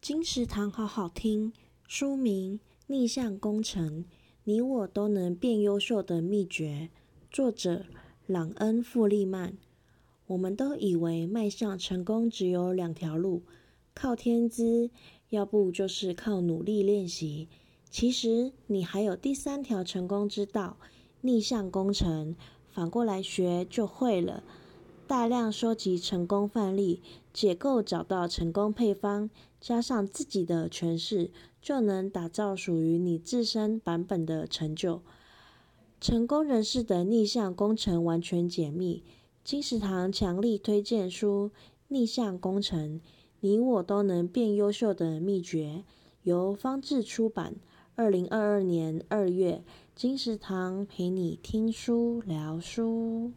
金石堂好好听，书名《逆向工程》，你我都能变优秀的秘诀。作者：朗恩·富利曼。我们都以为迈向成功只有两条路：靠天资，要不就是靠努力练习。其实，你还有第三条成功之道——逆向工程。反过来学就会了。大量收集成功范例，解构找到成功配方，加上自己的诠释，就能打造属于你自身版本的成就。成功人士的逆向工程完全解密，金石堂强力推荐书《逆向工程》，你我都能变优秀的秘诀，由方智出版，二零二二年二月，金石堂陪你听书聊书。